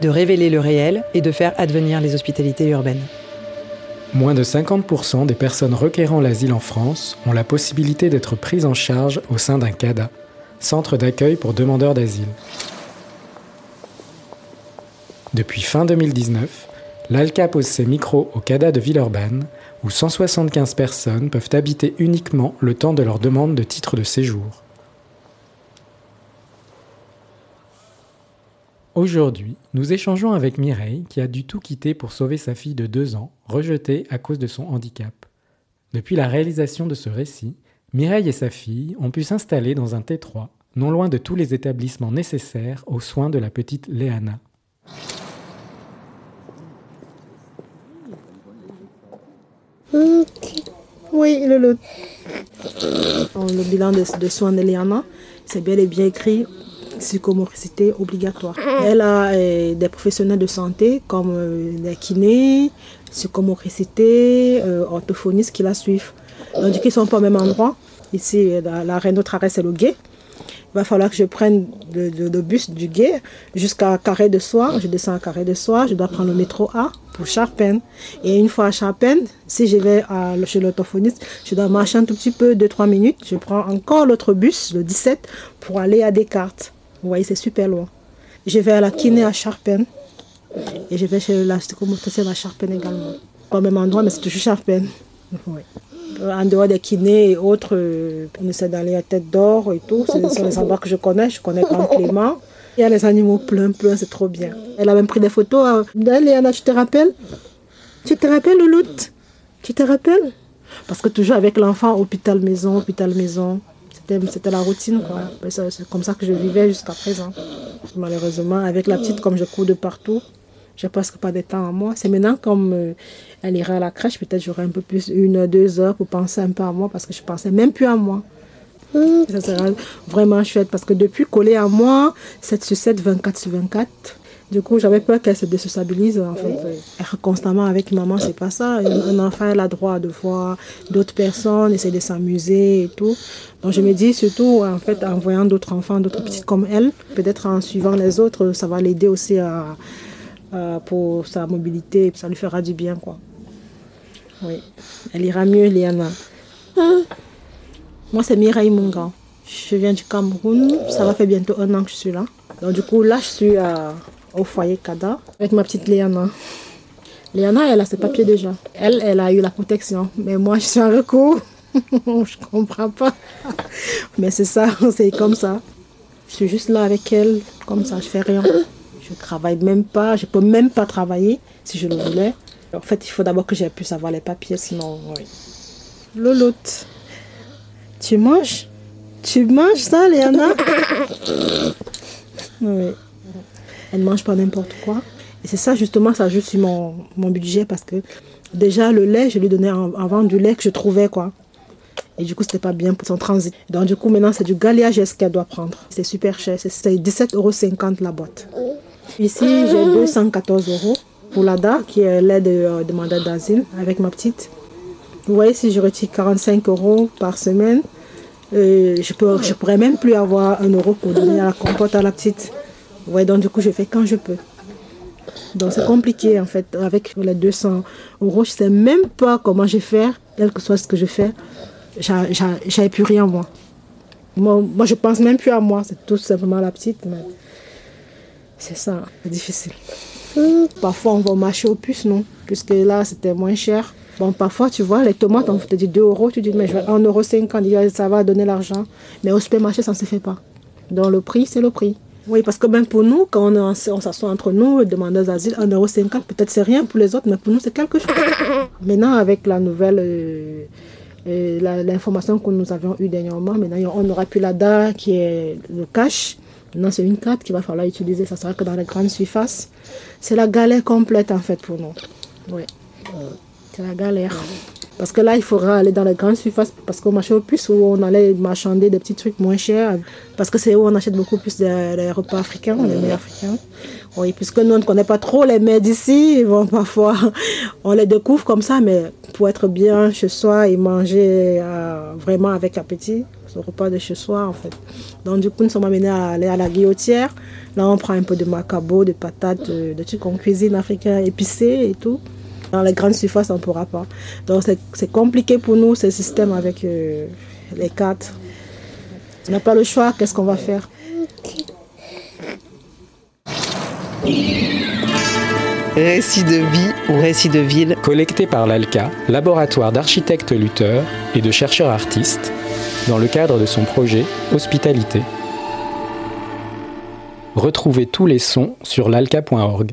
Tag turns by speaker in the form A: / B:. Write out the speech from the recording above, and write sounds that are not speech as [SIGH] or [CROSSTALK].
A: de révéler le réel et de faire advenir les hospitalités urbaines.
B: moins de 50% des personnes requérant l'asile en France ont la possibilité d'être prises en charge au sein d'un CADA, Centre d'accueil pour demandeurs d'asile. Depuis fin 2019, l'ALCA pose ses micros au CADA de Villeurbanne, où 175 personnes peuvent habiter uniquement le temps de leur demande de titre de séjour. Aujourd'hui, nous échangeons avec Mireille qui a dû tout quitter pour sauver sa fille de 2 ans, rejetée à cause de son handicap. Depuis la réalisation de ce récit, Mireille et sa fille ont pu s'installer dans un T3, non loin de tous les établissements nécessaires aux soins de la petite Léana.
C: Oui, le, le, le bilan de, de soins d'Eliana, c'est bel et bien écrit psychomoricité obligatoire. Elle a euh, des professionnels de santé comme euh, des kinés, psychomoricité, euh, orthophonistes qui la suivent. Donc, ils ne sont pas au même endroit. Ici, la, la notre arrêt, c'est le guet. Il va falloir que je prenne le, bus du guet jusqu'à Carré de Soir. Je descends à Carré de Soir. Je dois prendre le métro A pour Charpennes. Et une fois à Charpennes, si je vais chez l'orthophoniste, je dois marcher un tout petit peu, 2-3 minutes. Je prends encore l'autre bus, le 17, pour aller à Descartes. Vous voyez, c'est super loin. Je vais à la kiné à Charpennes. Et je vais chez la psychomotricienne à Charpennes également. Pas au même endroit, mais c'est toujours Charpennes. Oui. Euh, En dehors des kinés et autres, euh, on essaie d'aller à Tête d'Or et tout. Ce sont les endroits que je connais. Je connais Grand Clément. Il y a les animaux plein, plein, c'est trop bien. Elle a même pris des photos. euh, d'elle, Léana, tu te rappelles? Tu te rappelles, Louloute? Tu te rappelles? Parce que toujours avec l'enfant, hôpital maison, hôpital maison. C'était la routine, C'est comme ça que je vivais jusqu'à présent. Malheureusement, avec la petite, comme je cours de partout, j'ai presque pas de temps à moi. C'est maintenant, comme euh, elle ira à la crèche, peut-être j'aurai un peu plus, une heure, deux heures pour penser un peu à moi, parce que je pensais même plus à moi. Ça sera vraiment chouette, parce que depuis collée à moi, 7 sur 7, 24 sur 24, du coup, j'avais peur qu'elle se désociabilise, en fait. Être constamment avec maman, c'est pas ça. Un enfant, elle a droit de voir d'autres personnes, essayer de s'amuser et tout. Donc, je me dis, surtout, en fait, en voyant d'autres enfants, d'autres petites comme elle, peut-être en suivant les autres, ça va l'aider aussi à, à- pour sa mobilité, ça lui fera du bien, quoi. Oui. Elle ira mieux, Liana. Moi, c'est Mireille Munga. Je viens du Cameroun. Ça va faire bientôt un an que je suis là. Donc, du coup, là, je suis à- au foyer Kada avec ma petite Léana. Léana, elle a ses papiers déjà. Elle, elle a eu la protection. Mais moi, je suis en recours. [LAUGHS] je comprends pas. Mais c'est ça, [LAUGHS] c'est comme ça. Je suis juste là avec elle, comme ça, je fais rien. Je travaille même pas, je peux même pas travailler si je le voulais. En fait, il faut d'abord que j'ai pu savoir les papiers, sinon, oui. Loloute, tu manges? Tu manges ça, Léana? [COUGHS] Oui. Elle mange pas n'importe quoi. Et c'est ça, justement, ça joue sur mon, mon budget parce que déjà, le lait, je lui donnais avant du lait que je trouvais, quoi. Et du coup, c'était pas bien pour son transit. Donc, du coup, maintenant, c'est du galéage qu'elle doit prendre? C'est super cher. C'est- C'est 17,50 euros la boîte. Ici, j'ai 214 euros pour l'ADA, qui est l'aide de euh, demandeur d'asile, avec ma petite. Vous voyez, si je retire 45 euros par semaine, euh, je ne je pourrais même plus avoir un euro pour donner à la compote à la petite. Voyez, donc du coup, je fais quand je peux. Donc c'est compliqué en fait. Avec les 200 euros, je ne sais même pas comment je vais faire, quel que soit ce que je fais. J'a- j'a- J'avais plus rien moi. moi. Moi, je pense même plus à moi. C'est tout simplement la petite. Mais c'est ça, c'est difficile. Parfois, on va au marché aux puces, non? Puisque là, c'était moins cher. Bon, parfois, tu vois, les tomates, on te dit 2 euros. Tu dis, mais je vais 1,50 euro, ça va donner l'argent. Mais au supermarché, ça ne se fait pas. Donc, le prix, c'est le prix. Oui, parce que même pour nous, quand on, s'assoit entre nous, demandeurs d'asile, 1,50€, peut-être c'est rien pour les autres, mais pour nous, c'est quelque chose. [COUGHS] Maintenant, avec la nouvelle, euh, euh, la- l'information que nous avions eue dernièrement, maintenant, on n'aura plus l'ADA qui est le cash. Maintenant, c'est une carte qu'il va falloir utiliser. Ça sera que dans les grandes surfaces. C'est la galère complète, en fait, pour nous. Oui. C'est la galère. Parce que là, il faudra aller dans les grandes surfaces parce qu'au marché aux puces où on allait marchander des petits trucs moins chers. Parce que c'est où on achète beaucoup plus des, repas africains, les mets africains. Oui, puisque nous, on ne connaît pas trop les mets d'ici. Bon, [LAUGHS] parfois, on les découvre comme ça, mais pour être bien chez soi et manger euh, vraiment avec appétit, ce repas de chez soi, en fait. Donc, du coup, nous sommes amenés à aller à la guillotière. Là, on prend un peu de macabo, de patates, de, de trucs en cuisine africain épicés et tout. Dans les grandes surfaces, on ne pourra pas. Donc c'est compliqué pour nous, ce système avec euh, les cartes. On n'a pas le choix, qu'est-ce qu'on va faire?
A: Récit de vie ou récit de ville
B: Collecté par l'ALCA, laboratoire d'architectes lutteurs et de chercheurs artistes, dans le cadre de son projet Hospitalité. Retrouvez tous les sons sur l'alca.org.